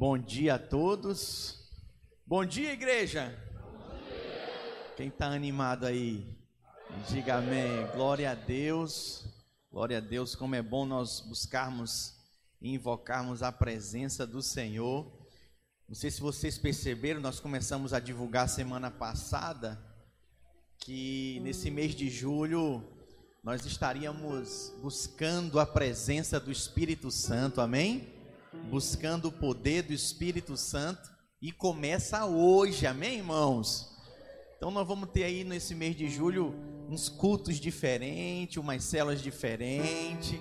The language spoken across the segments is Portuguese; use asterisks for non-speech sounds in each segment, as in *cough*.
Bom dia a todos. Bom dia, igreja. Quem está animado aí? Diga amém. Glória a Deus. Glória a Deus. Como é bom nós buscarmos e invocarmos a presença do Senhor. Não sei se vocês perceberam, nós começamos a divulgar semana passada que nesse mês de julho nós estaríamos buscando a presença do Espírito Santo, amém? Buscando o poder do Espírito Santo e começa hoje, amém, irmãos? Então nós vamos ter aí nesse mês de julho uns cultos diferentes, umas celas diferentes.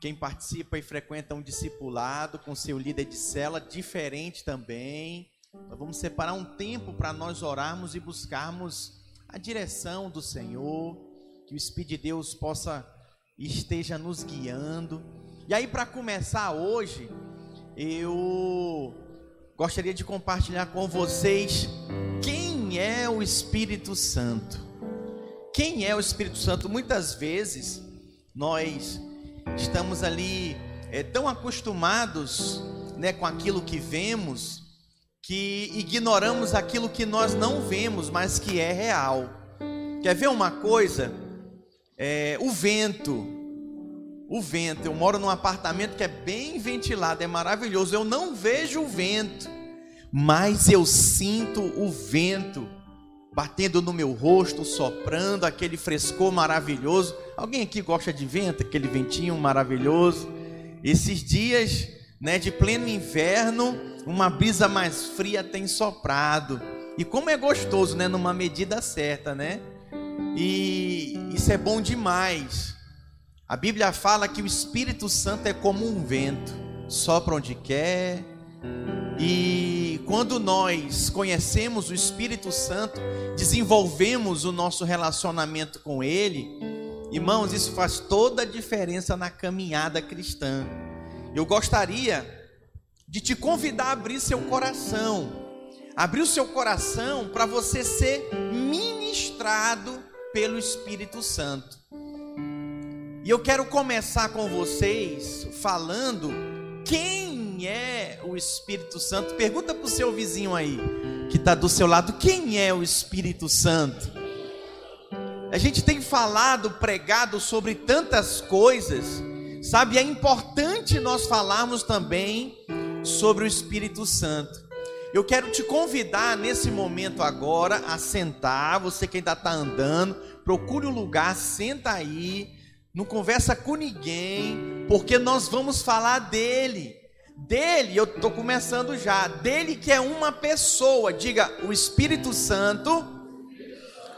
Quem participa e frequenta um discipulado com seu líder de cela diferente também. Nós vamos separar um tempo para nós orarmos e buscarmos a direção do Senhor, que o Espírito de Deus possa esteja nos guiando. E aí para começar hoje, eu gostaria de compartilhar com vocês quem é o Espírito Santo. Quem é o Espírito Santo? Muitas vezes nós estamos ali é, tão acostumados né, com aquilo que vemos que ignoramos aquilo que nós não vemos, mas que é real. Quer ver uma coisa? É, o vento o vento. Eu moro num apartamento que é bem ventilado, é maravilhoso. Eu não vejo o vento, mas eu sinto o vento batendo no meu rosto, soprando aquele frescor maravilhoso. Alguém aqui gosta de vento, aquele ventinho maravilhoso? Esses dias, né, de pleno inverno, uma brisa mais fria tem soprado. E como é gostoso, né, numa medida certa, né? E isso é bom demais. A Bíblia fala que o Espírito Santo é como um vento, sopra onde quer. E quando nós conhecemos o Espírito Santo, desenvolvemos o nosso relacionamento com Ele, irmãos, isso faz toda a diferença na caminhada cristã. Eu gostaria de te convidar a abrir seu coração, abrir o seu coração para você ser ministrado pelo Espírito Santo. E eu quero começar com vocês falando quem é o Espírito Santo. Pergunta para o seu vizinho aí, que está do seu lado, quem é o Espírito Santo? A gente tem falado, pregado sobre tantas coisas, sabe? É importante nós falarmos também sobre o Espírito Santo. Eu quero te convidar nesse momento agora a sentar, você que ainda está andando, procure um lugar, senta aí não conversa com ninguém, porque nós vamos falar dele. Dele, eu estou começando já. Dele que é uma pessoa. Diga, o Espírito Santo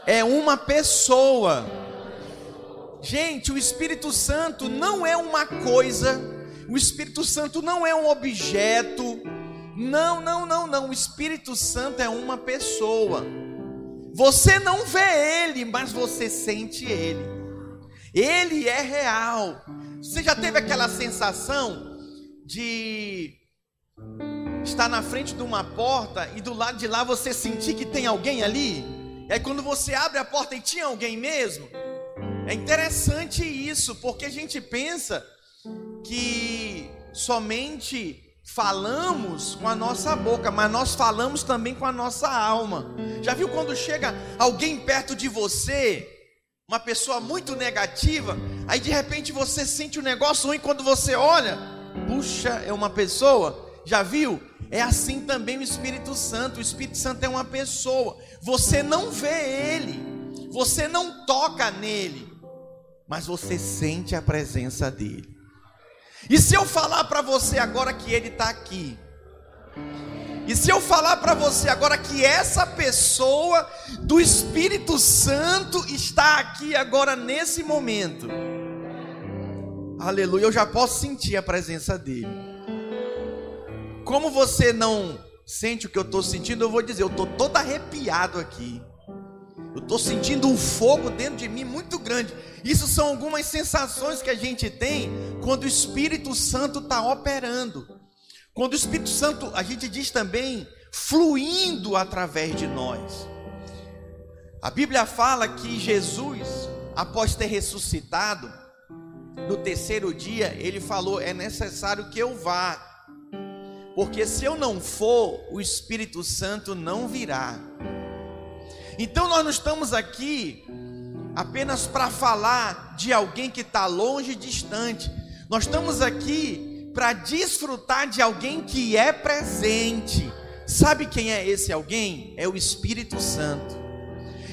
é uma pessoa. Gente, o Espírito Santo não é uma coisa. O Espírito Santo não é um objeto. Não, não, não, não. O Espírito Santo é uma pessoa. Você não vê ele, mas você sente ele. Ele é real. Você já teve aquela sensação de estar na frente de uma porta e do lado de lá você sentir que tem alguém ali? Aí quando você abre a porta e tinha alguém mesmo? É interessante isso, porque a gente pensa que somente falamos com a nossa boca, mas nós falamos também com a nossa alma. Já viu quando chega alguém perto de você uma pessoa muito negativa, aí de repente você sente um negócio ruim quando você olha, puxa, é uma pessoa, já viu? É assim também o Espírito Santo. O Espírito Santo é uma pessoa. Você não vê ele, você não toca nele, mas você sente a presença dele. E se eu falar para você agora que ele está aqui, e se eu falar para você agora que essa pessoa do Espírito Santo está aqui agora nesse momento, aleluia, eu já posso sentir a presença dele. Como você não sente o que eu estou sentindo, eu vou dizer, eu estou todo arrepiado aqui. Eu estou sentindo um fogo dentro de mim muito grande. Isso são algumas sensações que a gente tem quando o Espírito Santo está operando. Quando o Espírito Santo, a gente diz também, fluindo através de nós. A Bíblia fala que Jesus, após ter ressuscitado, no terceiro dia, ele falou: é necessário que eu vá, porque se eu não for, o Espírito Santo não virá. Então nós não estamos aqui apenas para falar de alguém que está longe e distante, nós estamos aqui para desfrutar de alguém que é presente. Sabe quem é esse alguém? É o Espírito Santo.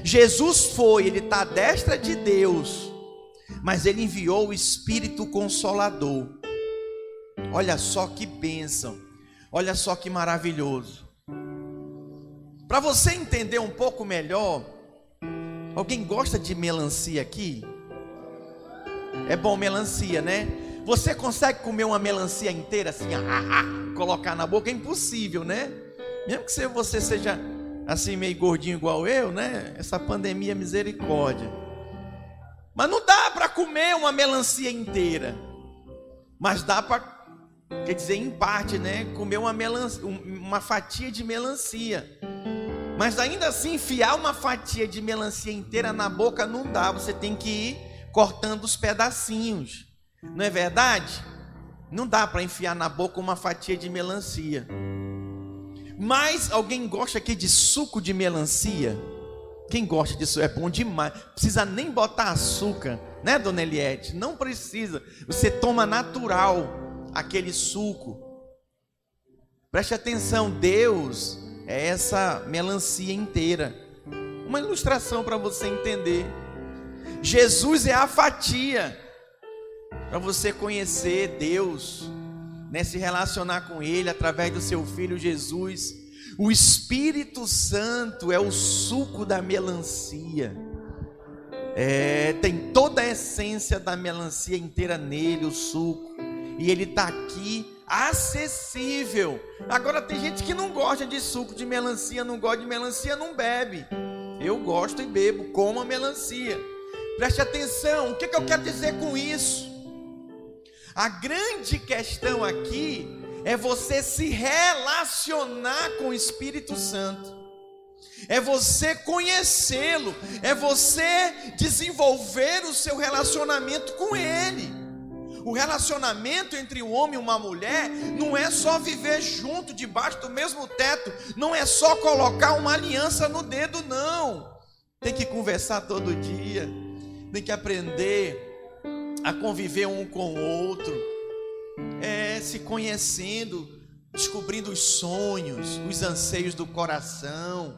Jesus foi, ele está à destra de Deus, mas ele enviou o Espírito Consolador. Olha só que bênção, olha só que maravilhoso. Para você entender um pouco melhor, alguém gosta de melancia aqui? É bom melancia, né? Você consegue comer uma melancia inteira assim, ah, ah, ah, colocar na boca? É impossível, né? Mesmo que você seja assim meio gordinho igual eu, né? Essa pandemia misericórdia. Mas não dá para comer uma melancia inteira. Mas dá para, quer dizer, em parte, né? Comer uma, melancia, uma fatia de melancia. Mas ainda assim, enfiar uma fatia de melancia inteira na boca não dá. Você tem que ir cortando os pedacinhos. Não é verdade? Não dá para enfiar na boca uma fatia de melancia. Mas alguém gosta aqui de suco de melancia? Quem gosta disso é bom demais. Precisa nem botar açúcar, né, dona Eliette? Não precisa. Você toma natural aquele suco. Preste atenção, Deus é essa melancia inteira. Uma ilustração para você entender. Jesus é a fatia para você conhecer Deus, né, se relacionar com Ele através do seu Filho Jesus. O Espírito Santo é o suco da melancia. É, tem toda a essência da melancia inteira nele, o suco. E ele está aqui acessível. Agora tem gente que não gosta de suco de melancia, não gosta de melancia, não bebe. Eu gosto e bebo, como a melancia. Preste atenção, o que, que eu quero dizer com isso? A grande questão aqui é você se relacionar com o Espírito Santo. É você conhecê-lo, é você desenvolver o seu relacionamento com ele. O relacionamento entre um homem e uma mulher não é só viver junto, debaixo do mesmo teto, não é só colocar uma aliança no dedo, não. Tem que conversar todo dia, tem que aprender a conviver um com o outro, é, se conhecendo, descobrindo os sonhos, os anseios do coração,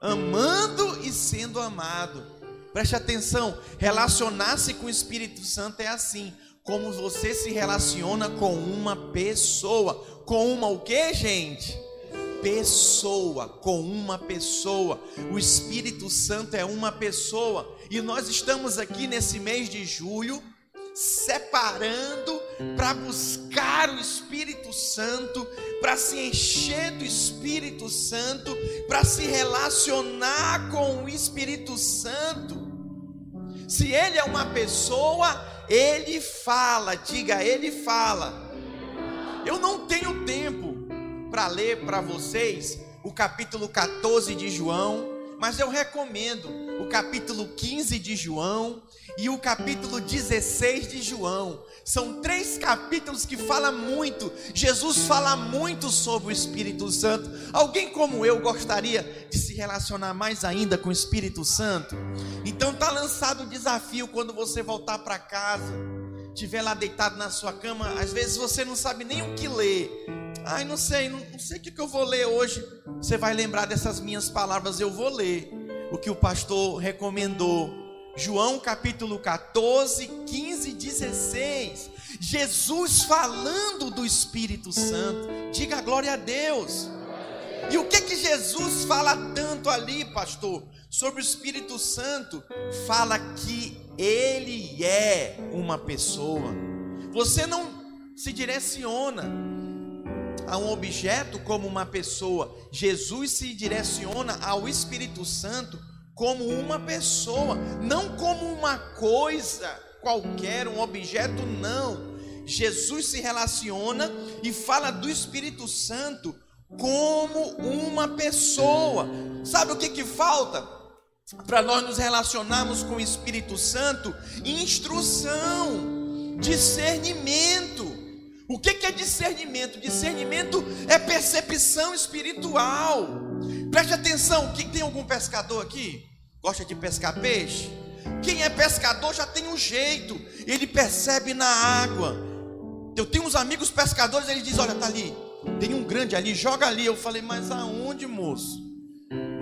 amando e sendo amado. Preste atenção, relacionar-se com o Espírito Santo é assim, como você se relaciona com uma pessoa, com uma o que, gente? pessoa, com uma pessoa. O Espírito Santo é uma pessoa. E nós estamos aqui nesse mês de julho separando para buscar o Espírito Santo, para se encher do Espírito Santo, para se relacionar com o Espírito Santo. Se ele é uma pessoa, ele fala, diga, ele fala. Eu não tenho tempo para ler para vocês o capítulo 14 de João, mas eu recomendo o capítulo 15 de João e o capítulo 16 de João. São três capítulos que fala muito. Jesus fala muito sobre o Espírito Santo. Alguém como eu gostaria de se relacionar mais ainda com o Espírito Santo? Então tá lançado o desafio quando você voltar para casa, estiver lá deitado na sua cama, às vezes você não sabe nem o que ler Ai, não sei, não, não sei o que, que eu vou ler hoje. Você vai lembrar dessas minhas palavras, eu vou ler o que o pastor recomendou. João capítulo 14, 15, 16. Jesus falando do Espírito Santo. Diga glória a Deus. E o que que Jesus fala tanto ali, pastor? Sobre o Espírito Santo, fala que ele é uma pessoa. Você não se direciona a um objeto como uma pessoa. Jesus se direciona ao Espírito Santo como uma pessoa, não como uma coisa qualquer, um objeto, não. Jesus se relaciona e fala do Espírito Santo como uma pessoa. Sabe o que, que falta? Para nós nos relacionarmos com o Espírito Santo, instrução, discernimento. O que é discernimento? Discernimento é percepção espiritual. Preste atenção, quem tem algum pescador aqui? Gosta de pescar peixe? Quem é pescador já tem um jeito, ele percebe na água. Eu tenho uns amigos pescadores, eles dizem: Olha, tá ali, tem um grande ali, joga ali. Eu falei: Mas aonde, moço?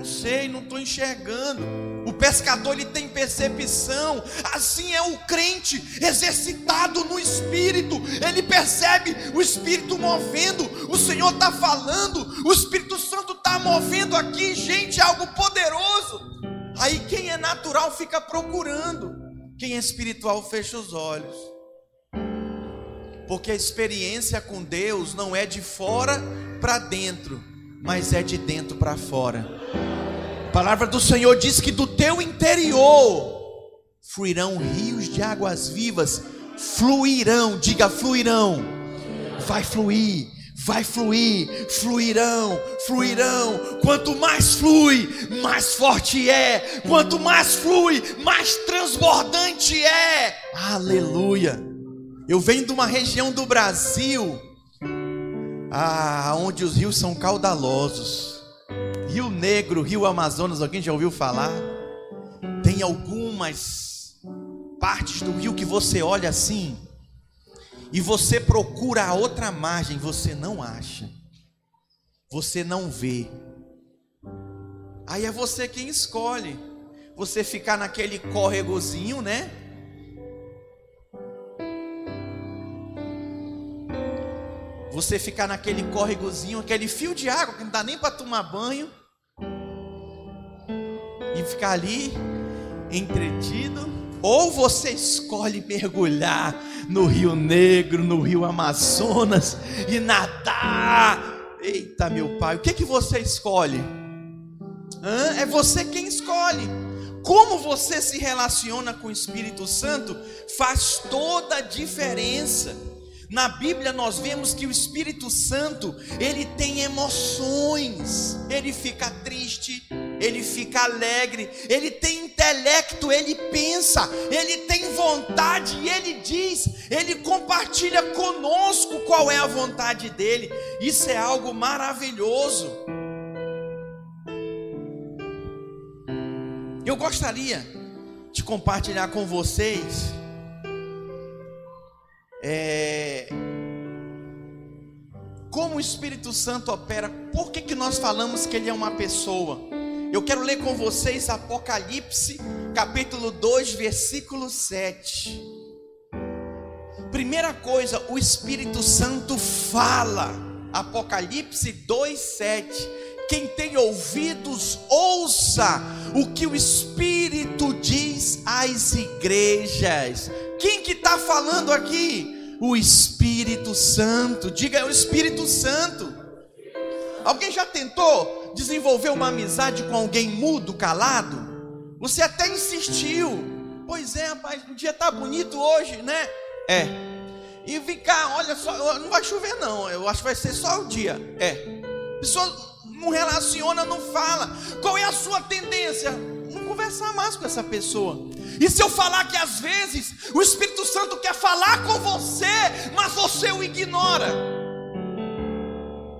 Sei, não estou enxergando. O pescador ele tem percepção, assim é o crente exercitado no espírito. Ele percebe o espírito movendo. O Senhor está falando, o Espírito Santo está movendo aqui, gente, algo poderoso. Aí quem é natural fica procurando, quem é espiritual fecha os olhos. Porque a experiência com Deus não é de fora para dentro, mas é de dentro para fora. A palavra do Senhor diz que do teu interior fluirão rios de águas vivas, fluirão, diga fluirão, vai fluir, vai fluir, fluirão, fluirão. Quanto mais flui, mais forte é. Quanto mais flui, mais transbordante é. Aleluia. Eu venho de uma região do Brasil, ah, onde os rios são caudalosos. Rio Negro, Rio Amazonas, alguém já ouviu falar? Tem algumas partes do rio que você olha assim, e você procura a outra margem, você não acha, você não vê. Aí é você quem escolhe. Você ficar naquele córregozinho, né? Você ficar naquele córregozinho, aquele fio de água que não dá nem para tomar banho. E ficar ali entretido ou você escolhe mergulhar no Rio Negro, no Rio Amazonas e nadar. Eita, meu pai, o que que você escolhe? Hã? É você quem escolhe. Como você se relaciona com o Espírito Santo faz toda a diferença. Na Bíblia nós vemos que o Espírito Santo, ele tem emoções. Ele fica triste, ele fica alegre, ele tem intelecto, ele pensa, ele tem vontade, ele diz, ele compartilha conosco qual é a vontade dele. Isso é algo maravilhoso. Eu gostaria de compartilhar com vocês é, como o Espírito Santo opera, por que, que nós falamos que ele é uma pessoa? Eu quero ler com vocês Apocalipse, capítulo 2, versículo 7. Primeira coisa, o Espírito Santo fala. Apocalipse 2, 7. Quem tem ouvidos, ouça o que o Espírito diz às igrejas. Quem que está falando aqui? O Espírito Santo. Diga, é o Espírito Santo. Alguém já tentou desenvolver uma amizade com alguém mudo, calado? Você até insistiu. Pois é, rapaz, o dia tá bonito hoje, né? É. E vem cá, olha só, não vai chover não. Eu acho que vai ser só o dia. É. A pessoa não relaciona, não fala. Qual é a sua tendência? Conversar mais com essa pessoa. E se eu falar que às vezes o Espírito Santo quer falar com você, mas você o ignora?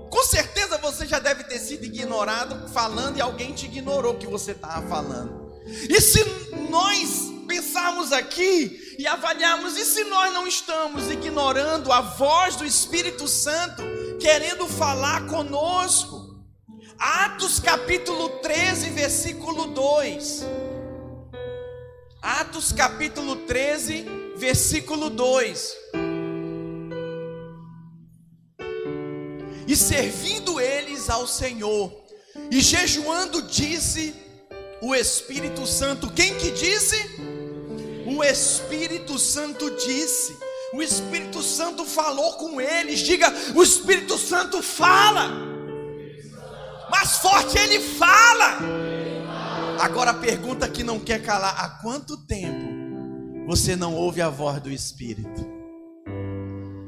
Com certeza você já deve ter sido ignorado falando e alguém te ignorou que você estava falando. E se nós pensarmos aqui e avaliarmos, e se nós não estamos ignorando a voz do Espírito Santo querendo falar conosco? Atos capítulo 13, versículo 2. Atos capítulo 13, versículo 2. E servindo eles ao Senhor, e jejuando, disse o Espírito Santo. Quem que disse? O Espírito Santo disse. O Espírito Santo falou com eles. Diga, o Espírito Santo fala mais forte ele fala. Agora a pergunta que não quer calar: há quanto tempo você não ouve a voz do Espírito?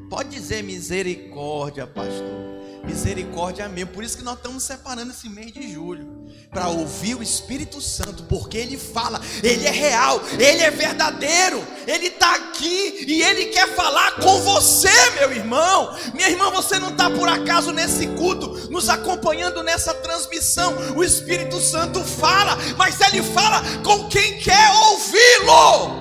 Pode dizer misericórdia, pastor. Misericórdia mesmo. Por isso que nós estamos separando esse mês de julho. para ouvir o Espírito Santo, porque ele fala, ele é real, ele é verdadeiro, ele está aqui e ele quer falar com você, meu irmão. Minha irmã, você não está por acaso nesse culto, nos acompanhando nessa transmissão. O Espírito Santo fala, mas ele fala com quem quer ouvi-lo.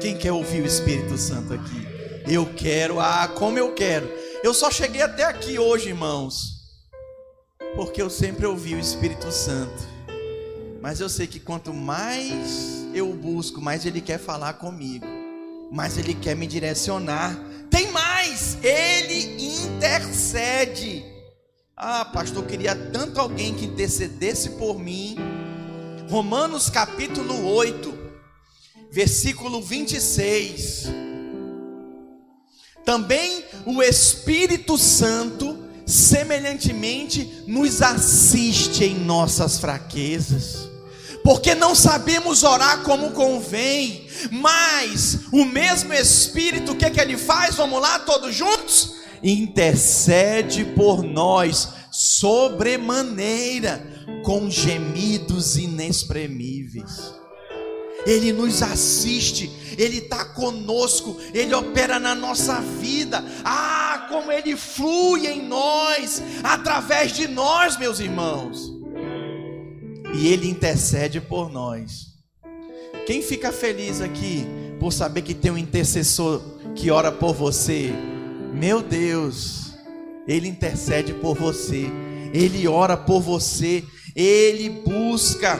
Quem quer ouvir o Espírito Santo aqui? Eu quero, ah, como eu quero. Eu só cheguei até aqui hoje, irmãos porque eu sempre ouvi o Espírito Santo. Mas eu sei que quanto mais eu busco, mais Ele quer falar comigo, mais Ele quer me direcionar. Tem mais, Ele intercede. Ah, pastor, queria tanto alguém que intercedesse por mim. Romanos capítulo 8, versículo 26. Também o Espírito Santo semelhantemente nos assiste em nossas fraquezas, porque não sabemos orar como convém, mas o mesmo Espírito, o que, que ele faz? Vamos lá, todos juntos? Intercede por nós sobremaneira, com gemidos inexprimíveis. Ele nos assiste, Ele está conosco, Ele opera na nossa vida. Ah, como Ele flui em nós, através de nós, meus irmãos. E Ele intercede por nós. Quem fica feliz aqui por saber que tem um intercessor que ora por você? Meu Deus, Ele intercede por você, Ele ora por você, Ele busca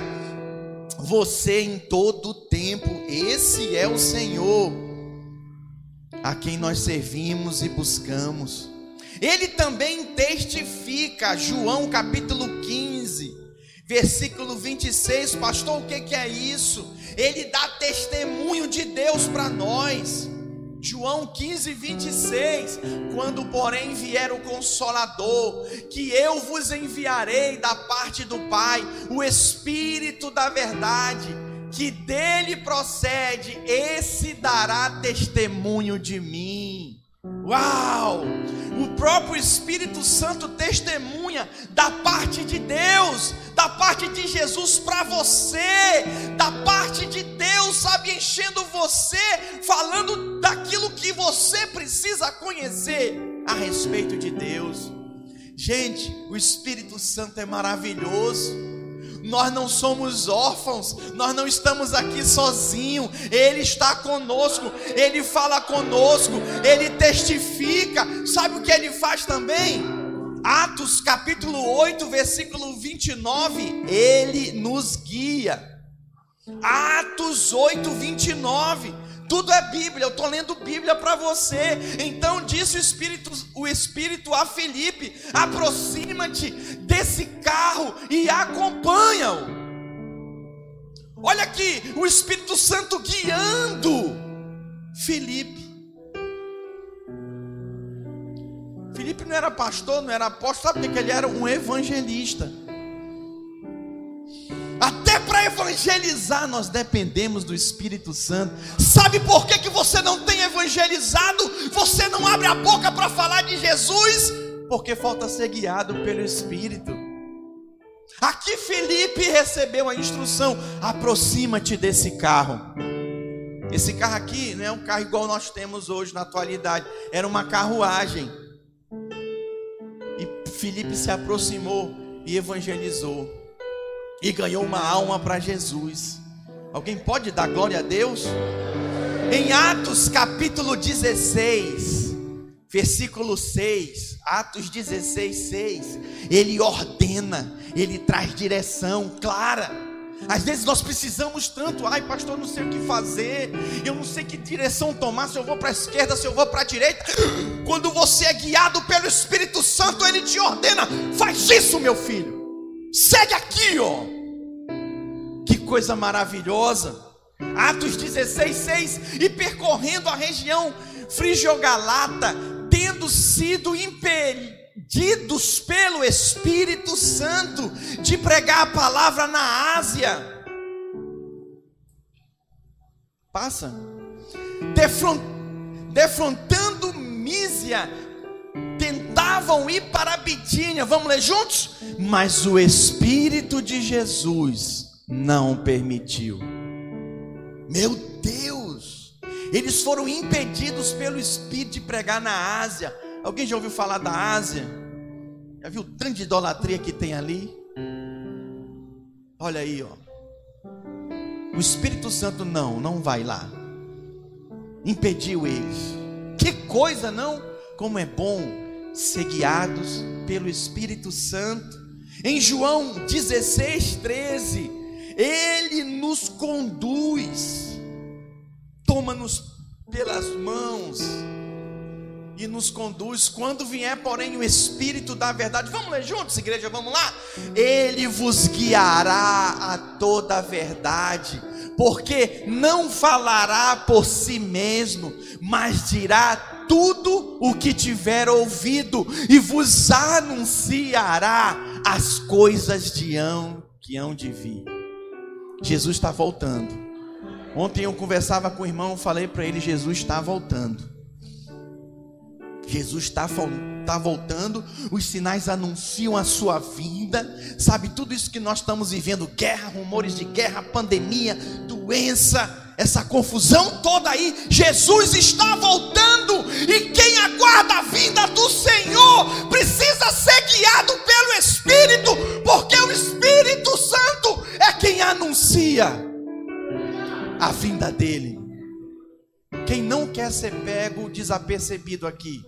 você em todo o tempo. Esse é o Senhor a quem nós servimos e buscamos. Ele também testifica, João capítulo 15, versículo 26, pastor, o que, é isso? Ele dá testemunho de Deus para nós. João 15, 26. Quando, porém, vier o Consolador, que eu vos enviarei da parte do Pai, o Espírito da Verdade, que dele procede, esse dará testemunho de mim. Uau! O próprio Espírito Santo testemunha da parte de Deus, da parte de Jesus para você, da parte de Deus, sabe, enchendo você, falando daquilo que você precisa conhecer a respeito de Deus. Gente, o Espírito Santo é maravilhoso nós não somos órfãos, nós não estamos aqui sozinhos, Ele está conosco, Ele fala conosco, Ele testifica, sabe o que Ele faz também? Atos capítulo 8, versículo 29, Ele nos guia. Atos 8, 29. Tudo é Bíblia, eu estou lendo Bíblia para você. Então disse o Espírito, o Espírito a Felipe: aproxima-te desse carro e acompanha-o. Olha aqui, o Espírito Santo guiando Felipe. Felipe não era pastor, não era apóstolo, sabe que ele era? Um evangelista. Até para evangelizar nós dependemos do Espírito Santo. Sabe por que, que você não tem evangelizado? Você não abre a boca para falar de Jesus? Porque falta ser guiado pelo Espírito. Aqui Felipe recebeu a instrução: aproxima-te desse carro. Esse carro aqui não é um carro igual nós temos hoje na atualidade, era uma carruagem. E Felipe se aproximou e evangelizou e ganhou uma alma para Jesus. Alguém pode dar glória a Deus? Em Atos capítulo 16, versículo 6, Atos 16, 6, ele ordena, ele traz direção clara. Às vezes nós precisamos tanto, ai pastor, não sei o que fazer, eu não sei que direção tomar, se eu vou para a esquerda, se eu vou para a direita. *gasps* Quando você é guiado pelo Espírito Santo, ele te ordena: faz isso, meu filho, segue aqui, ó. Coisa maravilhosa. Atos 16, 6. E percorrendo a região frigiogalata, tendo sido impedidos pelo Espírito Santo de pregar a palavra na Ásia. Passa. Defrontando Mísia, tentava precisavam ir para Bitínia. Vamos ler juntos? Mas o Espírito de Jesus não permitiu. Meu Deus! Eles foram impedidos pelo Espírito de pregar na Ásia. Alguém já ouviu falar da Ásia? Já viu o tanto de idolatria que tem ali? Olha aí, ó. O Espírito Santo não, não vai lá. Impediu eles. Que coisa, não? Como é bom ser guiados pelo Espírito Santo. Em João 16, 13, ele nos conduz, toma-nos pelas mãos e nos conduz. Quando vier, porém, o Espírito da verdade, vamos ler juntos, igreja, vamos lá? Ele vos guiará a toda a verdade, porque não falará por si mesmo, mas dirá tudo o que tiver ouvido e vos anunciará as coisas de hão que hão de vir. Jesus está voltando. Ontem eu conversava com o irmão, falei para ele: Jesus está voltando. Jesus está tá voltando, os sinais anunciam a sua vinda, sabe? Tudo isso que nós estamos vivendo guerra, rumores de guerra, pandemia, doença, essa confusão toda aí. Jesus está voltando, e quem aguarda a vinda do Senhor precisa ser guiado pelo Espírito, porque o Espírito Santo é quem anuncia a vinda dele. Quem não quer ser pego desapercebido aqui?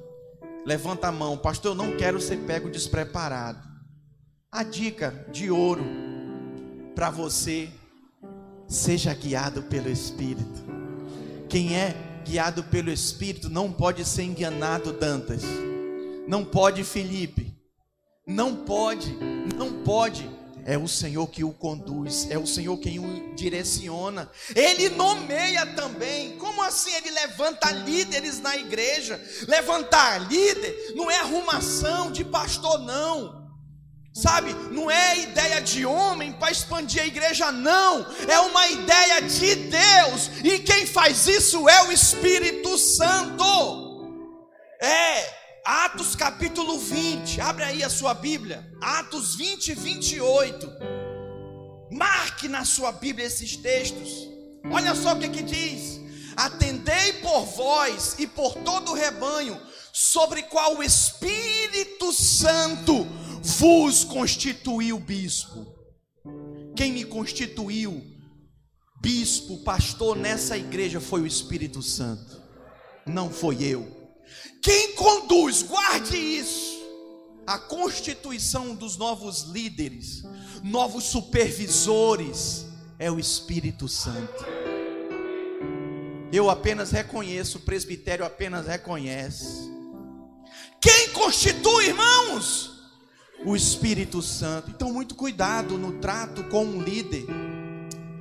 Levanta a mão, pastor, eu não quero ser pego despreparado. A dica de ouro para você, seja guiado pelo Espírito. Quem é guiado pelo Espírito não pode ser enganado, Dantas. Não pode, Felipe. Não pode, não pode é o Senhor que o conduz, é o Senhor quem o direciona. Ele nomeia também. Como assim ele levanta líderes na igreja? Levantar líder não é arrumação de pastor, não. Sabe, não é ideia de homem para expandir a igreja, não. É uma ideia de Deus. E quem faz isso é o Espírito Santo. É, Atos capítulo 20, abre aí a sua Bíblia, Atos 20 e 28. Marque na sua Bíblia esses textos. Olha só o que, que diz: Atendei por vós e por todo o rebanho, sobre qual o Espírito Santo vos constituiu bispo. Quem me constituiu bispo, pastor nessa igreja foi o Espírito Santo, não foi eu. Quem conduz, guarde isso, a constituição dos novos líderes, novos supervisores, é o Espírito Santo. Eu apenas reconheço, o presbitério apenas reconhece. Quem constitui, irmãos? O Espírito Santo. Então, muito cuidado no trato com um líder.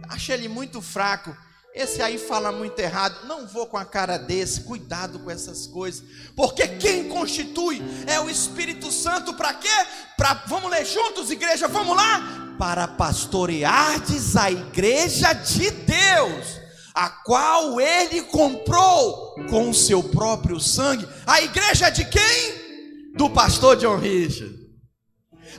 Acha ele muito fraco. Esse aí fala muito errado. Não vou com a cara desse. Cuidado com essas coisas. Porque quem constitui é o Espírito Santo para quê? Para vamos ler juntos, igreja, vamos lá? Para pastoreardes a igreja de Deus, a qual ele comprou com o seu próprio sangue. A igreja de quem? Do pastor John Richard.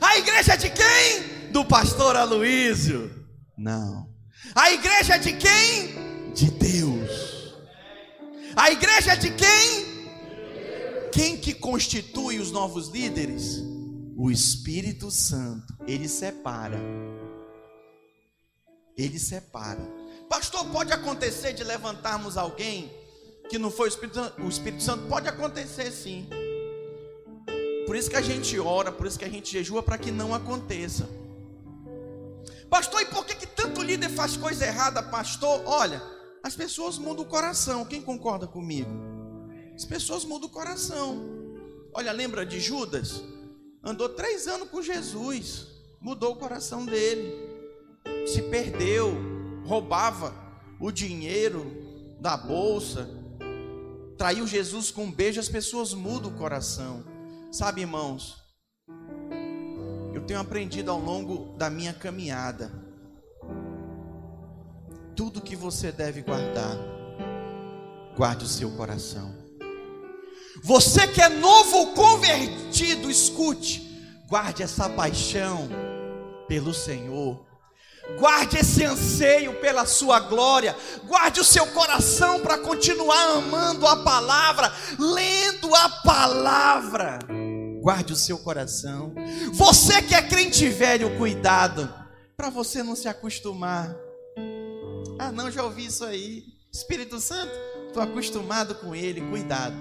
A igreja de quem? Do pastor Aloísio. Não. A igreja de quem? de Deus. A igreja é de quem? Quem que constitui os novos líderes? O Espírito Santo. Ele separa. Ele separa. Pastor, pode acontecer de levantarmos alguém que não foi o Espírito Santo? O Espírito Santo pode acontecer sim. Por isso que a gente ora, por isso que a gente jejua para que não aconteça. Pastor, e por que, que tanto líder faz coisa errada, pastor? Olha, as pessoas mudam o coração. Quem concorda comigo? As pessoas mudam o coração. Olha, lembra de Judas? Andou três anos com Jesus, mudou o coração dele, se perdeu, roubava o dinheiro da bolsa, traiu Jesus com um beijo. As pessoas mudam o coração, sabe, irmãos? Eu tenho aprendido ao longo da minha caminhada tudo que você deve guardar, guarde o seu coração. Você que é novo convertido, escute, guarde essa paixão pelo Senhor. Guarde esse anseio pela sua glória. Guarde o seu coração para continuar amando a palavra, lendo a palavra. Guarde o seu coração. Você que é crente velho, cuidado, para você não se acostumar. Ah, não, já ouvi isso aí. Espírito Santo, estou acostumado com ele, cuidado.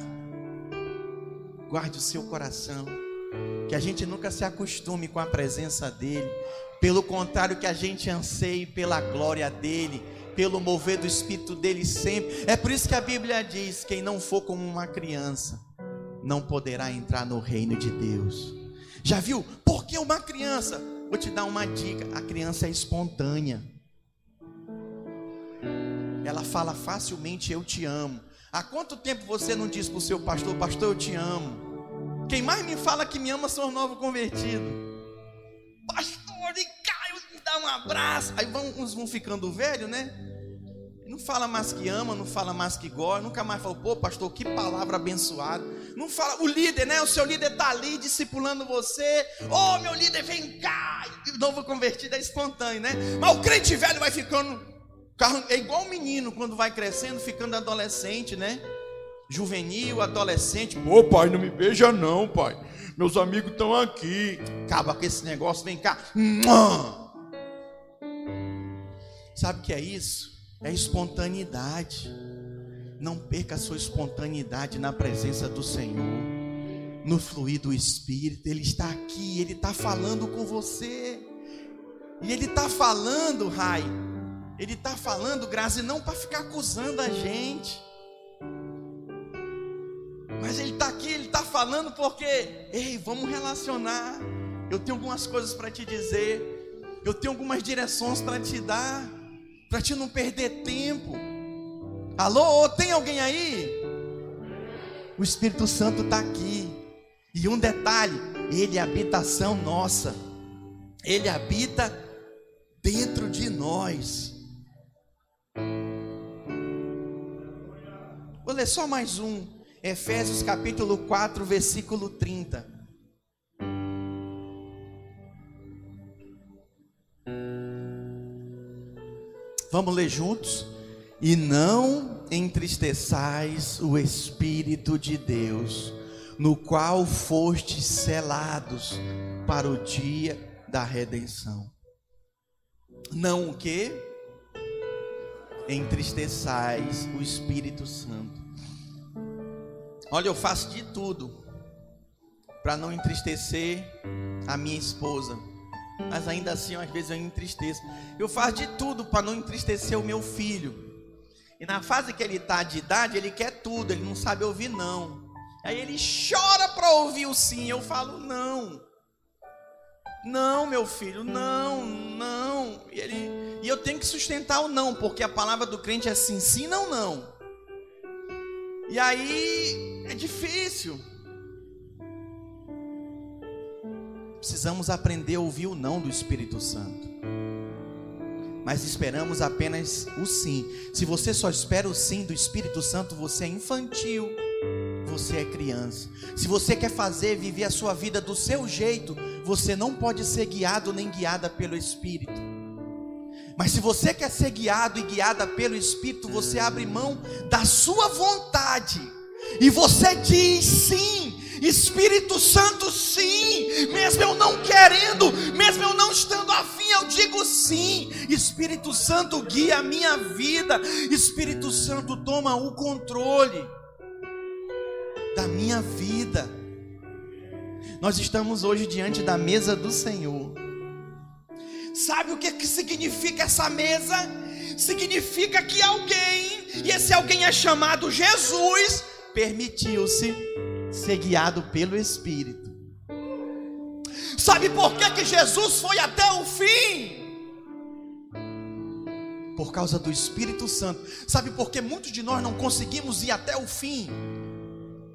Guarde o seu coração. Que a gente nunca se acostume com a presença dele. Pelo contrário, que a gente anseie pela glória dele, pelo mover do Espírito dele sempre. É por isso que a Bíblia diz: quem não for como uma criança, não poderá entrar no reino de Deus. Já viu? Por que uma criança? Vou te dar uma dica: a criança é espontânea. Ela fala facilmente: Eu te amo. Há quanto tempo você não diz para o seu pastor: Pastor, eu te amo? Quem mais me fala que me ama são os novos convertidos. Pastor, vem cá, me dá um abraço. Aí vão, uns vão ficando velho, né? Não fala mais que ama, não fala mais que gosta, nunca mais fala, pô, pastor, que palavra abençoada. Não fala, o líder, né? O seu líder está ali discipulando você. Ô, oh, meu líder, vem cá. O novo convertido é espontâneo, né? Mas o crente velho vai ficando. É igual o menino quando vai crescendo, ficando adolescente, né? Juvenil, adolescente. Pô, pai, não me beija, não, pai. Meus amigos estão aqui. Acaba com esse negócio, vem cá. Sabe o que é isso? é espontaneidade. Não perca a sua espontaneidade na presença do Senhor, no fluir do Espírito. Ele está aqui, ele está falando com você. E ele está falando, Rai, ele está falando, Grazi, não para ficar acusando a gente. Mas ele está aqui, ele está falando porque, ei, vamos relacionar. Eu tenho algumas coisas para te dizer. Eu tenho algumas direções para te dar para te não perder tempo. Alô, tem alguém aí? O Espírito Santo está aqui. E um detalhe: ele é habitação nossa. Ele habita dentro de nós. Vou ler só mais um. Efésios capítulo 4, versículo 30. Vamos ler juntos? E não entristeçais o Espírito de Deus, no qual fostes selados para o dia da redenção. Não o que? Entristeçais o Espírito Santo. Olha, eu faço de tudo para não entristecer a minha esposa mas ainda assim, às vezes eu entristeço. Eu faço de tudo para não entristecer o meu filho. E na fase que ele está de idade, ele quer tudo, ele não sabe ouvir não. Aí ele chora para ouvir o sim. Eu falo não. Não, meu filho, não, não. E, ele, e eu tenho que sustentar o não, porque a palavra do crente é sim, sim, não, não. E aí é difícil. Precisamos aprender a ouvir o não do Espírito Santo. Mas esperamos apenas o sim. Se você só espera o sim do Espírito Santo, você é infantil. Você é criança. Se você quer fazer, viver a sua vida do seu jeito, você não pode ser guiado nem guiada pelo Espírito. Mas se você quer ser guiado e guiada pelo Espírito, você abre mão da sua vontade. E você diz sim Espírito Santo, sim, mesmo eu não querendo, mesmo eu não estando afim, eu digo sim. Espírito Santo guia a minha vida, Espírito Santo toma o controle da minha vida. Nós estamos hoje diante da mesa do Senhor. Sabe o que, que significa essa mesa? Significa que alguém, e esse alguém é chamado Jesus, permitiu-se ser guiado pelo Espírito. Sabe por que, que Jesus foi até o fim? Por causa do Espírito Santo. Sabe por que muitos de nós não conseguimos ir até o fim?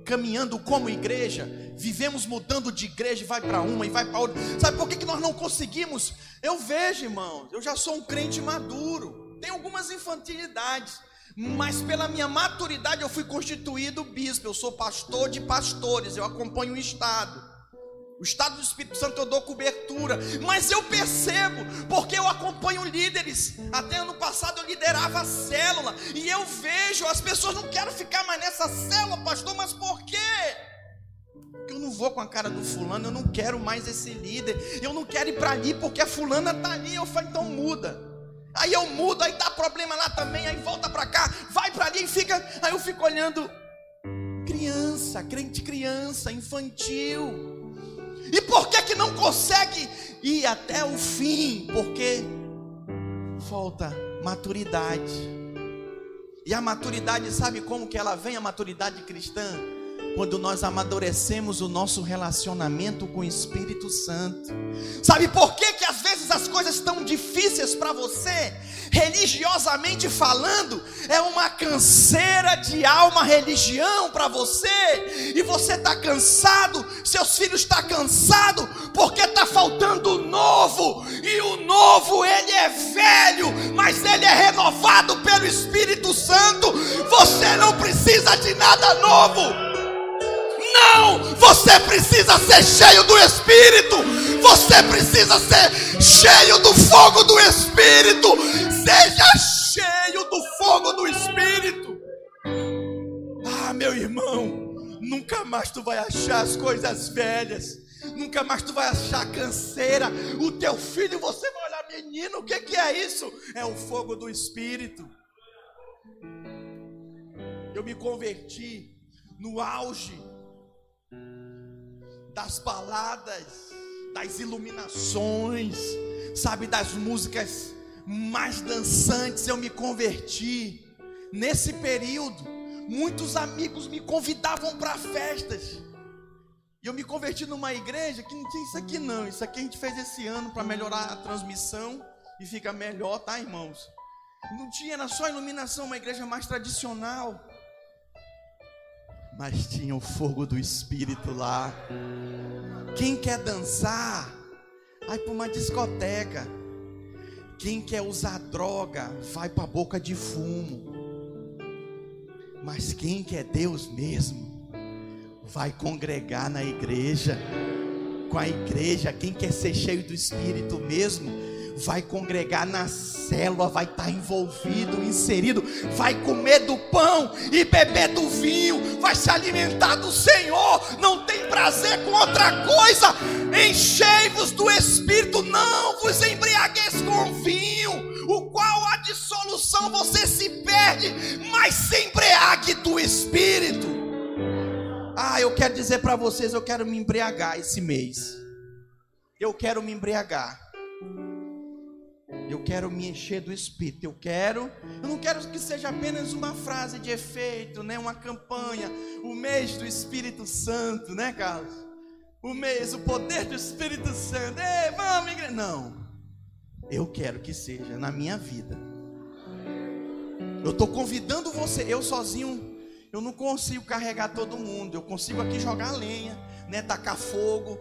Caminhando como igreja, vivemos mudando de igreja vai para uma e vai para outra. Sabe por que, que nós não conseguimos? Eu vejo, irmãos, eu já sou um crente maduro, tenho algumas infantilidades, Mas pela minha maturidade eu fui constituído bispo. Eu sou pastor de pastores, eu acompanho o Estado. O Estado do Espírito Santo eu dou cobertura, mas eu percebo, porque eu acompanho líderes. Até ano passado eu liderava a célula, e eu vejo, as pessoas não querem ficar mais nessa célula, pastor, mas por quê? Porque eu não vou com a cara do fulano, eu não quero mais esse líder, eu não quero ir para ali porque a fulana está ali. Eu falo, então muda. Aí eu mudo, aí dá problema lá também, aí volta para cá, vai para ali e fica. Aí eu fico olhando criança, crente criança, infantil. E por que que não consegue ir até o fim? Porque falta maturidade. E a maturidade, sabe como que ela vem a maturidade cristã? Quando nós amadurecemos o nosso relacionamento com o Espírito Santo. Sabe por que, que às vezes as coisas estão difíceis para você? Religiosamente falando, é uma canseira de alma religião para você, e você está cansado, seus filhos estão tá cansados, porque está faltando o novo, e o novo ele é velho, mas ele é renovado pelo Espírito Santo. Você não precisa de nada novo. Não! Você precisa ser cheio do Espírito. Você precisa ser cheio do fogo do Espírito. Seja cheio do fogo do Espírito. Ah, meu irmão, nunca mais tu vai achar as coisas velhas. Nunca mais tu vai achar canseira. O teu filho, você vai olhar, menino, o que, que é isso? É o fogo do Espírito. Eu me converti no auge das baladas, das iluminações, sabe, das músicas mais dançantes, eu me converti. Nesse período, muitos amigos me convidavam para festas. E eu me converti numa igreja que não tinha isso aqui não. Isso aqui a gente fez esse ano para melhorar a transmissão e fica melhor, tá, irmãos? Não tinha, era só iluminação, uma igreja mais tradicional mas tinha o fogo do Espírito lá. Quem quer dançar, vai para uma discoteca. Quem quer usar droga, vai para a boca de fumo. Mas quem quer Deus mesmo, vai congregar na igreja. Com a igreja, quem quer ser cheio do Espírito mesmo, vai congregar na célula, vai estar envolvido, inserido, vai comer do pão e beber do vinho, vai se alimentar do Senhor, não tem prazer com outra coisa. Enchei-vos do Espírito, não vos embriagueis com vinho, o qual a dissolução você se perde, mas se embriague do Espírito. Ah, eu quero dizer para vocês, eu quero me embriagar esse mês. Eu quero me embriagar. Eu quero me encher do Espírito. Eu quero, eu não quero que seja apenas uma frase de efeito, né? Uma campanha, o mês do Espírito Santo, né, Carlos? O mês, o poder do Espírito Santo. Ei, vamos, igreja. Não. Eu quero que seja na minha vida. Eu estou convidando você. Eu sozinho, eu não consigo carregar todo mundo. Eu consigo aqui jogar lenha, né? Tacar fogo.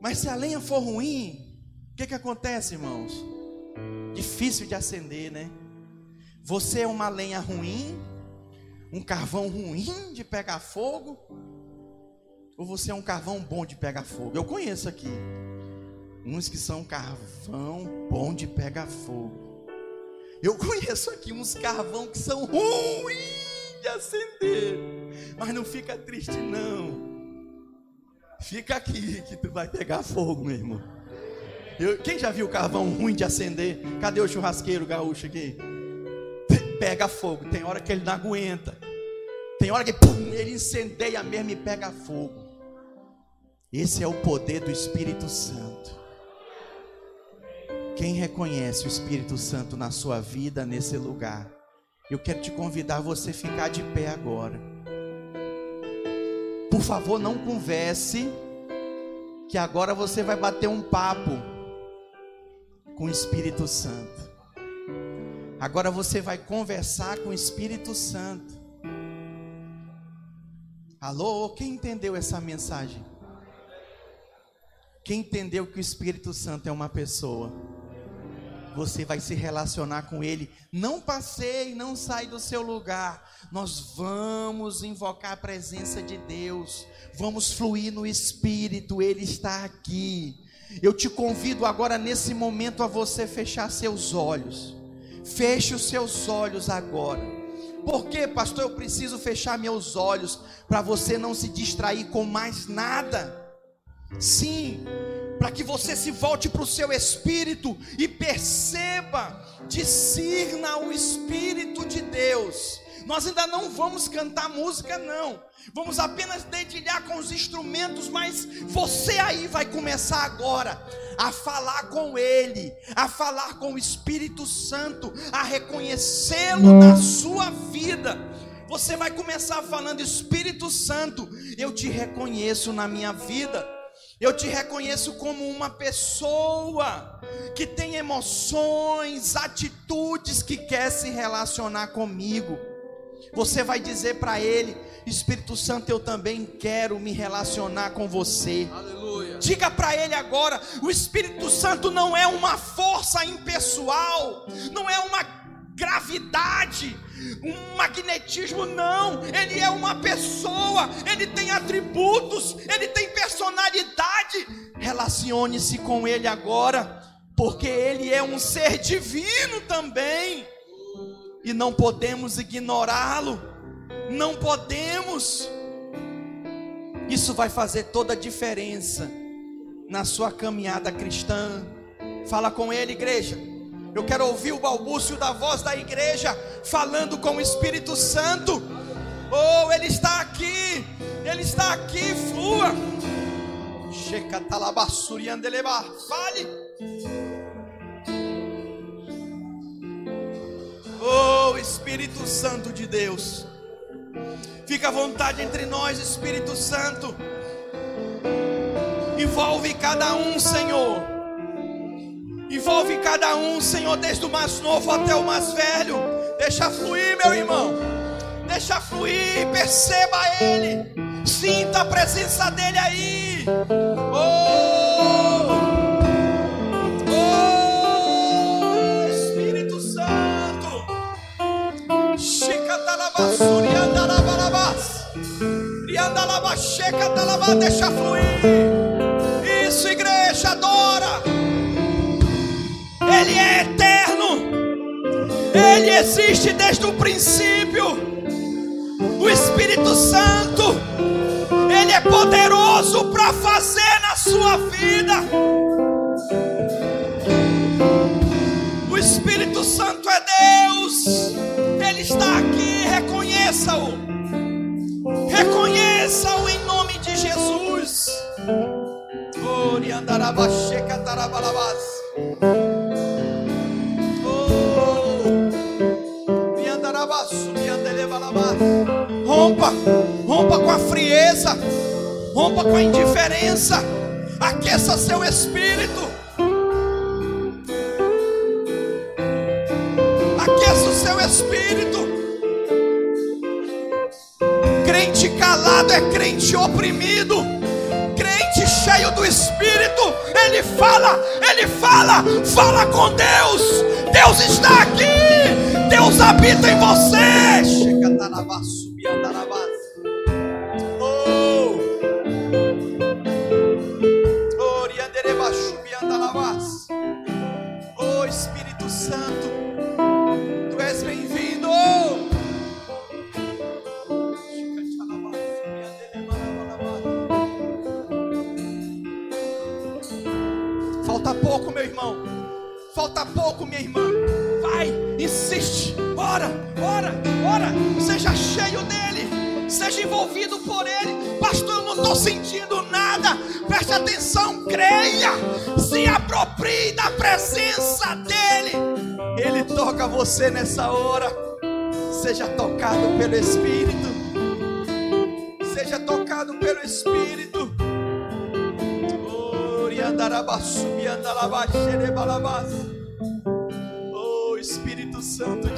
Mas se a lenha for ruim, o que, que acontece, irmãos? Difícil de acender, né? Você é uma lenha ruim, um carvão ruim de pegar fogo, ou você é um carvão bom de pegar fogo? Eu conheço aqui uns que são carvão bom de pegar fogo. Eu conheço aqui uns carvão que são ruins de acender, mas não fica triste não. Fica aqui que tu vai pegar fogo, meu irmão. Eu, quem já viu carvão ruim de acender? Cadê o churrasqueiro gaúcho aqui? Pega fogo. Tem hora que ele não aguenta. Tem hora que pum, ele incendeia mesmo e pega fogo. Esse é o poder do Espírito Santo. Quem reconhece o Espírito Santo na sua vida, nesse lugar, eu quero te convidar a você ficar de pé agora. Por favor, não converse, que agora você vai bater um papo com o Espírito Santo. Agora você vai conversar com o Espírito Santo. Alô, quem entendeu essa mensagem? Quem entendeu que o Espírito Santo é uma pessoa? você vai se relacionar com Ele. Não passeie, não sai do seu lugar. Nós vamos invocar a presença de Deus, vamos fluir no Espírito, Ele está aqui. Eu te convido agora, nesse momento, a você fechar seus olhos. Feche os seus olhos agora. Por que, pastor? Eu preciso fechar meus olhos para você não se distrair com mais nada. Sim, para que você se volte para o seu espírito e perceba, discirna o Espírito de Deus. Nós ainda não vamos cantar música, não. Vamos apenas dedilhar com os instrumentos, mas você aí vai começar agora a falar com Ele, a falar com o Espírito Santo, a reconhecê-lo na sua vida. Você vai começar falando: Espírito Santo, eu te reconheço na minha vida. Eu te reconheço como uma pessoa que tem emoções, atitudes que quer se relacionar comigo. Você vai dizer para ele: Espírito Santo, eu também quero me relacionar com você. Aleluia. Diga para ele agora: o Espírito Santo não é uma força impessoal, não é uma gravidade, um magnetismo, não. Ele é uma pessoa, ele tem atributos, ele tem personalidade. Relacione-se com ele agora, porque ele é um ser divino também, e não podemos ignorá-lo, não podemos. Isso vai fazer toda a diferença na sua caminhada cristã. Fala com ele, igreja. Eu quero ouvir o balbúcio da voz da igreja falando com o Espírito Santo. Oh, ele está aqui. Ele está aqui, flua. Fale. Oh, Espírito Santo de Deus. Fica à vontade entre nós, Espírito Santo. Envolve cada um, Senhor Envolve cada um, Senhor, desde o mais novo até o mais velho. Deixa fluir, meu irmão. Deixa fluir, perceba Ele. Sinta a presença dEle aí. Oh, Riandalabacheca talabá, deixa fluir. Isso, igreja, adora. Ele é eterno. Ele existe desde o princípio. O Espírito Santo, Ele é poderoso para fazer na sua vida. O Espírito Santo é Deus. Ele está aqui, reconheça-o. Reconheça-o em nome de Jesus. Tarabalabas. Rompa, rompa com a frieza, rompa com a indiferença, aqueça seu espírito. Aqueça o seu espírito. Calado é crente oprimido. Crente cheio do espírito, ele fala, ele fala, fala com Deus. Deus está aqui. Deus habita em você. Chega tarabaço, Oh. Falta pouco, minha irmã. Vai, insiste, ora, ora, ora, seja cheio dele, seja envolvido por ele. Pastor, eu não estou sentindo nada. Preste atenção, creia, se aproprie da presença dele. Ele toca você nessa hora. Seja tocado pelo Espírito. Seja tocado pelo Espírito. Andalabaxerebalabas. Espírito Santo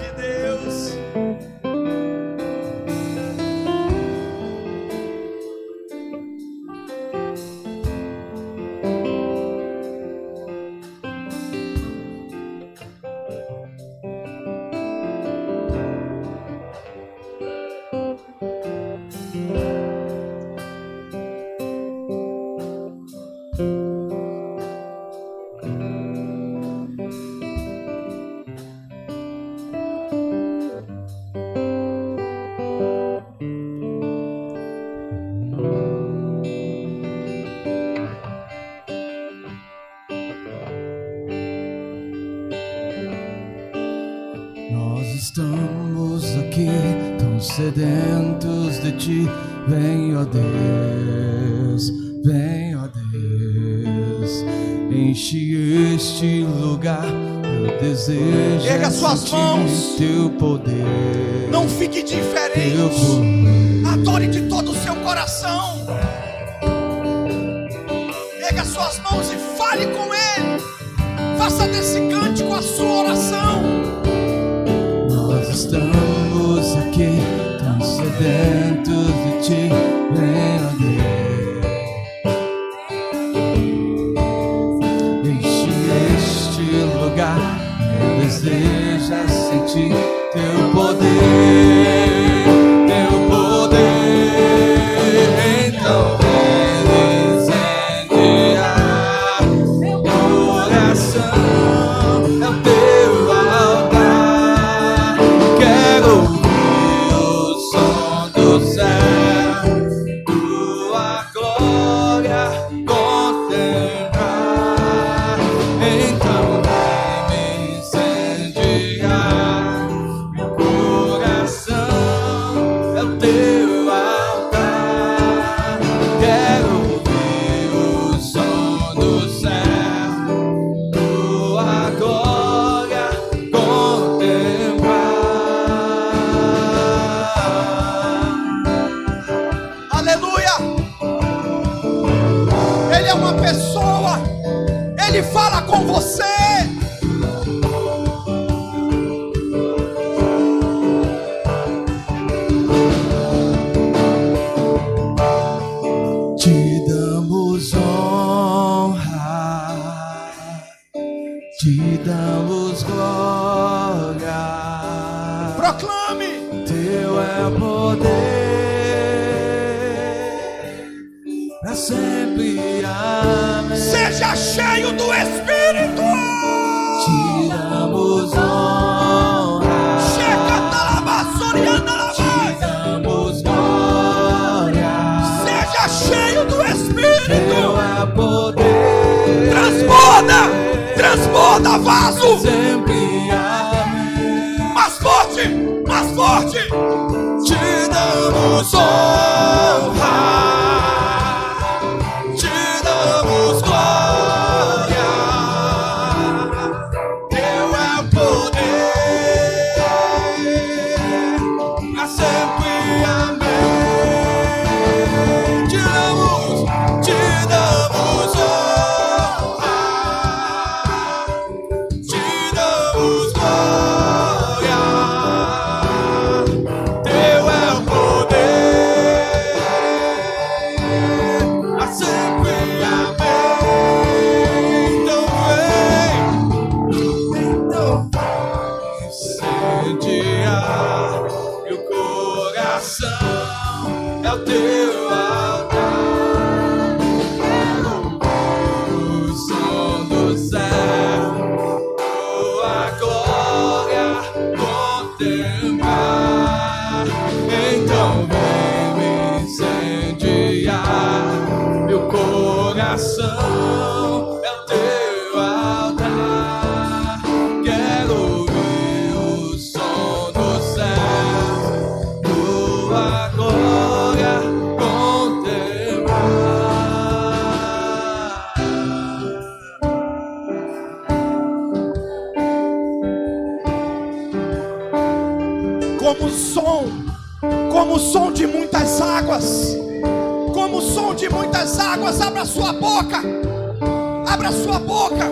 sua boca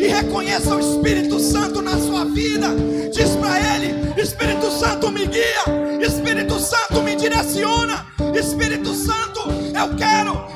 e reconheça o Espírito Santo na sua vida. Diz para Ele: Espírito Santo me guia, Espírito Santo me direciona, Espírito Santo, eu quero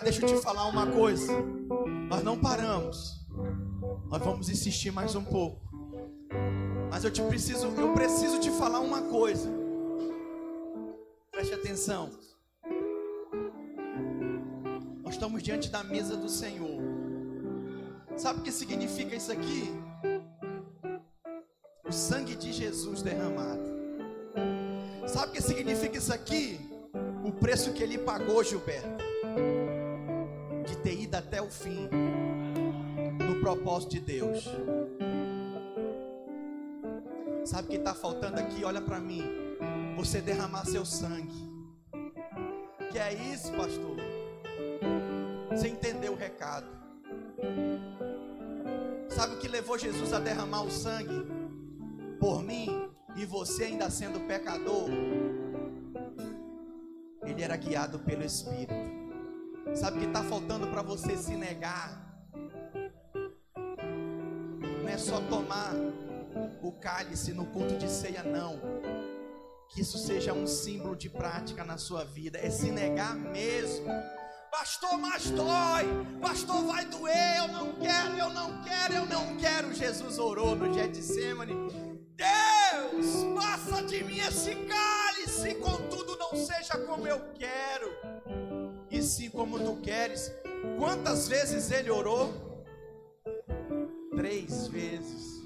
Cá, deixa eu te falar uma coisa. Nós não paramos. Nós vamos insistir mais um pouco. Mas eu te preciso, eu preciso te falar uma coisa. Preste atenção. Nós estamos diante da mesa do Senhor. Sabe o que significa isso aqui? O sangue de Jesus derramado. Sabe o que significa isso aqui? O preço que ele pagou, Gilberto. Ter ido até o fim. No propósito de Deus. Sabe o que está faltando aqui? Olha para mim. Você derramar seu sangue. Que é isso, pastor? Você entendeu o recado? Sabe o que levou Jesus a derramar o sangue? Por mim e você ainda sendo pecador, ele era guiado pelo Espírito. Sabe o que está faltando para você se negar? Não é só tomar o cálice no culto de ceia, não. Que isso seja um símbolo de prática na sua vida. É se negar mesmo. Pastor, mas dói. Pastor, vai doer. Eu não quero, eu não quero, eu não quero. Jesus orou no Getsemane. Deus, passa de mim esse cálice, contudo não seja como eu quero, e sim como tu queres. Quantas vezes ele orou? Três vezes.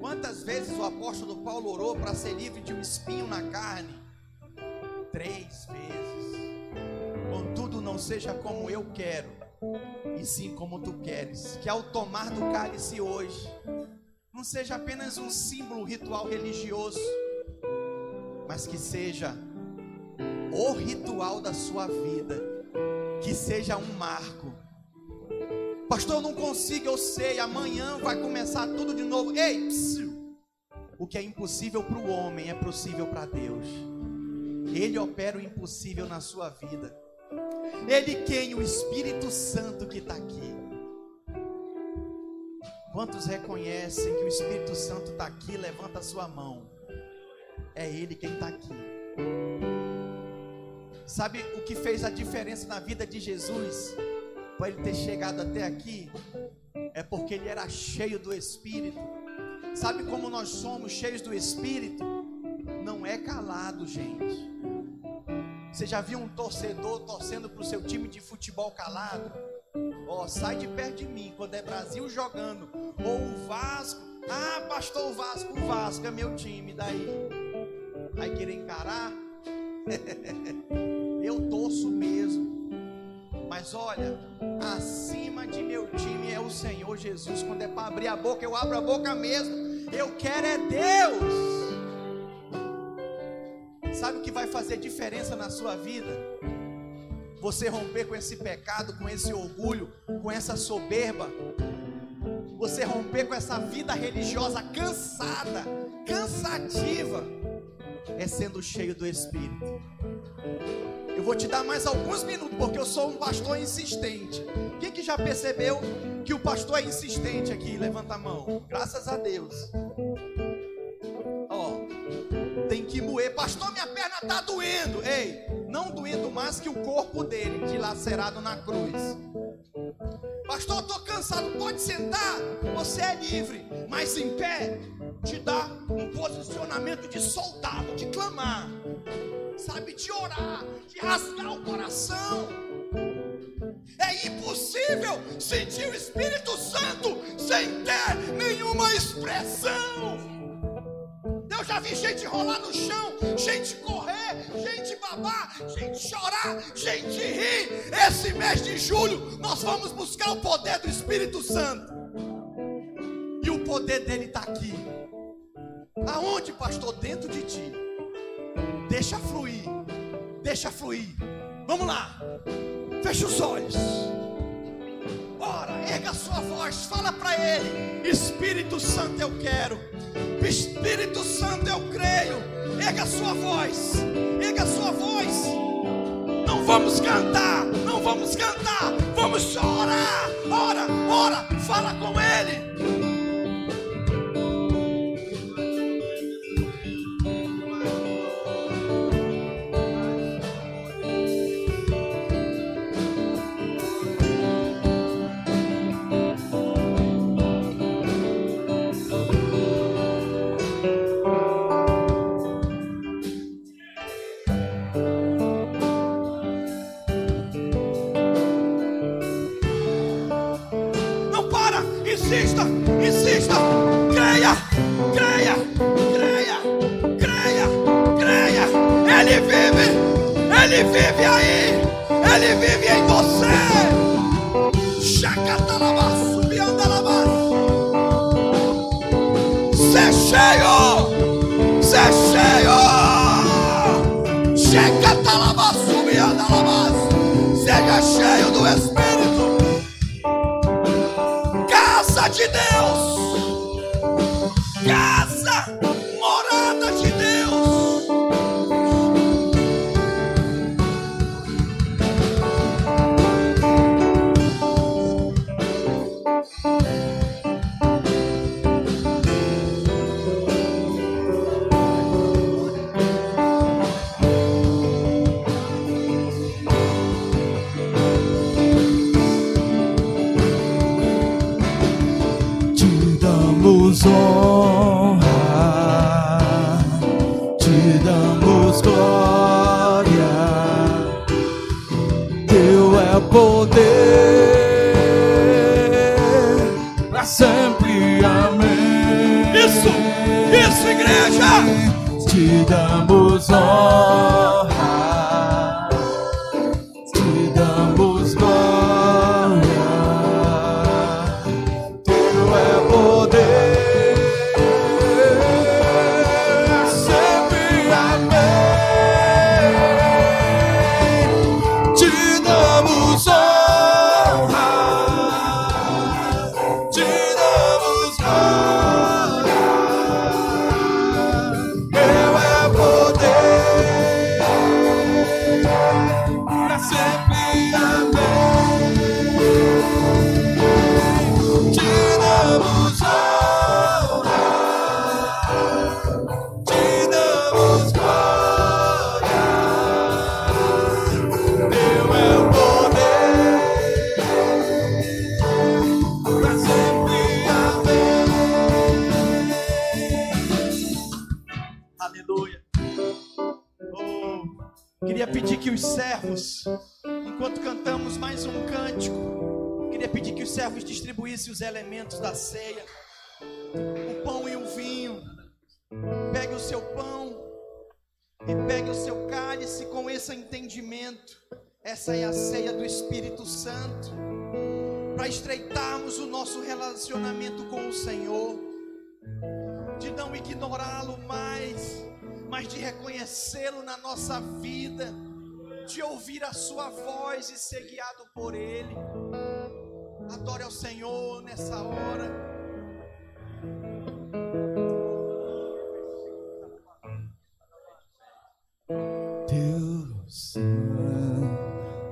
Quantas vezes o apóstolo Paulo orou para ser livre de um espinho na carne? Três vezes. Contudo, não seja como eu quero, e sim como tu queres. Que ao tomar do cálice hoje, não seja apenas um símbolo ritual religioso, mas que seja o ritual da sua vida, que seja um marco. Pastor, eu não consigo, eu sei, amanhã vai começar tudo de novo. Ei, psiu. o que é impossível para o homem é possível para Deus. Ele opera o impossível na sua vida. Ele quem? O Espírito Santo que está aqui. Quantos reconhecem que o Espírito Santo está aqui? Levanta a sua mão. É Ele quem está aqui. Sabe o que fez a diferença na vida de Jesus? Para ele ter chegado até aqui? É porque ele era cheio do Espírito. Sabe como nós somos cheios do Espírito? Não é calado, gente. Você já viu um torcedor torcendo para o seu time de futebol calado? Ó, sai de perto de mim quando é Brasil jogando. Ou o Vasco. Ah, pastor, o Vasco. O Vasco é meu time. Daí? Vai querer encarar? *laughs* Eu torço mesmo. Mas olha, acima de meu time é o Senhor Jesus. Quando é para abrir a boca, eu abro a boca mesmo. Eu quero é Deus. Sabe o que vai fazer diferença na sua vida? Você romper com esse pecado, com esse orgulho, com essa soberba. Você romper com essa vida religiosa cansada, cansativa, é sendo cheio do Espírito. Eu vou te dar mais alguns minutos, porque eu sou um pastor insistente. Quem que já percebeu que o pastor é insistente aqui? Levanta a mão. Graças a Deus. Ó, tem que moer. Pastor, minha perna tá doendo. Ei, não doendo mais que o corpo dele, dilacerado na cruz. Pastor, tô cansado, pode sentar. Você é livre, mas em pé te dá um posicionamento de soldado, de clamar, sabe, de orar, de rasgar o coração. É impossível sentir o Espírito Santo sem ter nenhuma expressão. Eu já vi gente rolar no chão, gente correr, gente babar, gente chorar, gente rir. Esse mês de julho nós vamos buscar o poder do Espírito Santo. E o poder dele está aqui. Aonde, pastor? Dentro de ti. Deixa fluir. Deixa fluir. Vamos lá. Fecha os olhos. Ora, erga a sua voz, fala para ele: Espírito Santo, eu quero. Espírito Santo, eu creio. Erga a sua voz, erga a sua voz. Não vamos cantar, não vamos cantar, vamos chorar. Ora, ora, fala com ele. Ele vive aí, ele vive em você. Ser cheio, ser cheio. Chacatalabá, Pegue o seu pão e pegue o seu cálice com esse entendimento. Essa é a ceia do Espírito Santo. Para estreitarmos o nosso relacionamento com o Senhor de não ignorá-lo mais, mas de reconhecê-lo na nossa vida, de ouvir a sua voz e ser guiado por ele. Adore ao Senhor nessa hora.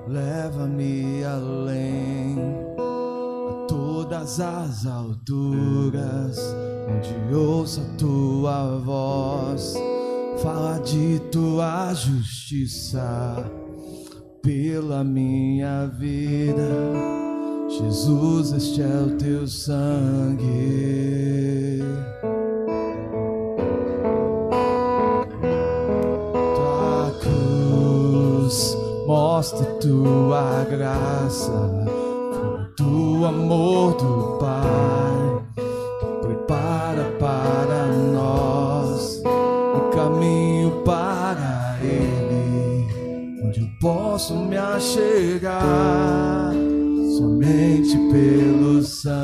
Leva-me além a todas as alturas, onde ouço a tua voz, fala de tua justiça pela minha vida. Jesus, este é o teu sangue. Mostra tua graça, do amor do Pai. Prepara para nós o caminho para Ele, onde eu posso me achegar somente pelo sangue.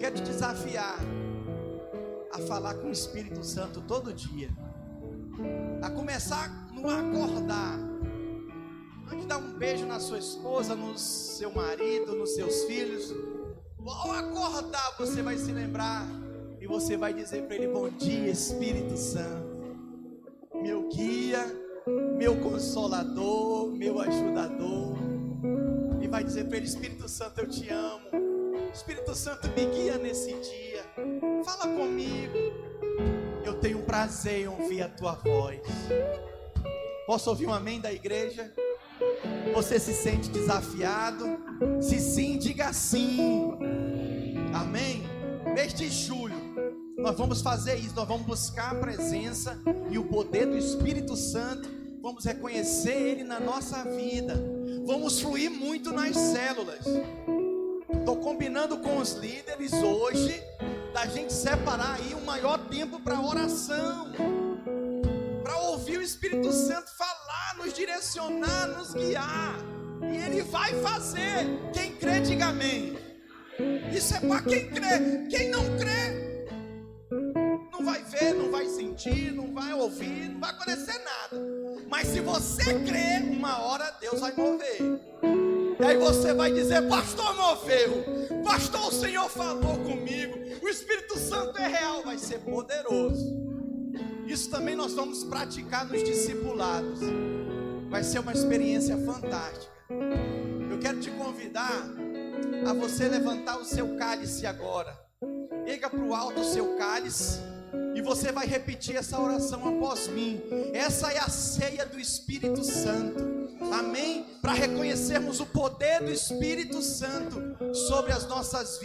Quero te desafiar a falar com o Espírito Santo todo dia. A começar no acordar. Antes de dar um beijo na sua esposa, no seu marido, nos seus filhos. Ao acordar, você vai se lembrar e você vai dizer para ele: Bom dia, Espírito Santo, meu guia, meu consolador, meu ajudador. E vai dizer para ele: Espírito Santo, eu te amo. Espírito Santo, me guia nesse dia. Fala comigo. Eu tenho prazer em ouvir a tua voz. Posso ouvir um amém da igreja? Você se sente desafiado? Se sim, diga sim. Amém? Mês de julho, nós vamos fazer isso. Nós vamos buscar a presença e o poder do Espírito Santo. Vamos reconhecer Ele na nossa vida. Vamos fluir muito nas células. Estou combinando com os líderes hoje da gente separar aí um maior tempo para oração, para ouvir o Espírito Santo falar, nos direcionar, nos guiar. E Ele vai fazer. Quem crê, diga amém. Isso é para quem crê. Quem não crê, não vai ver, não vai sentir, não vai ouvir, não vai acontecer nada. Mas se você crê, uma hora Deus vai mover. E aí você vai dizer, pastor moveu, pastor o Senhor falou comigo, o Espírito Santo é real, vai ser poderoso. Isso também nós vamos praticar nos discipulados. Vai ser uma experiência fantástica. Eu quero te convidar a você levantar o seu cálice agora. Erga para o alto o seu cálice. E você vai repetir essa oração após mim. Essa é a ceia do Espírito Santo. Amém? Para reconhecermos o poder do Espírito Santo sobre as nossas vidas.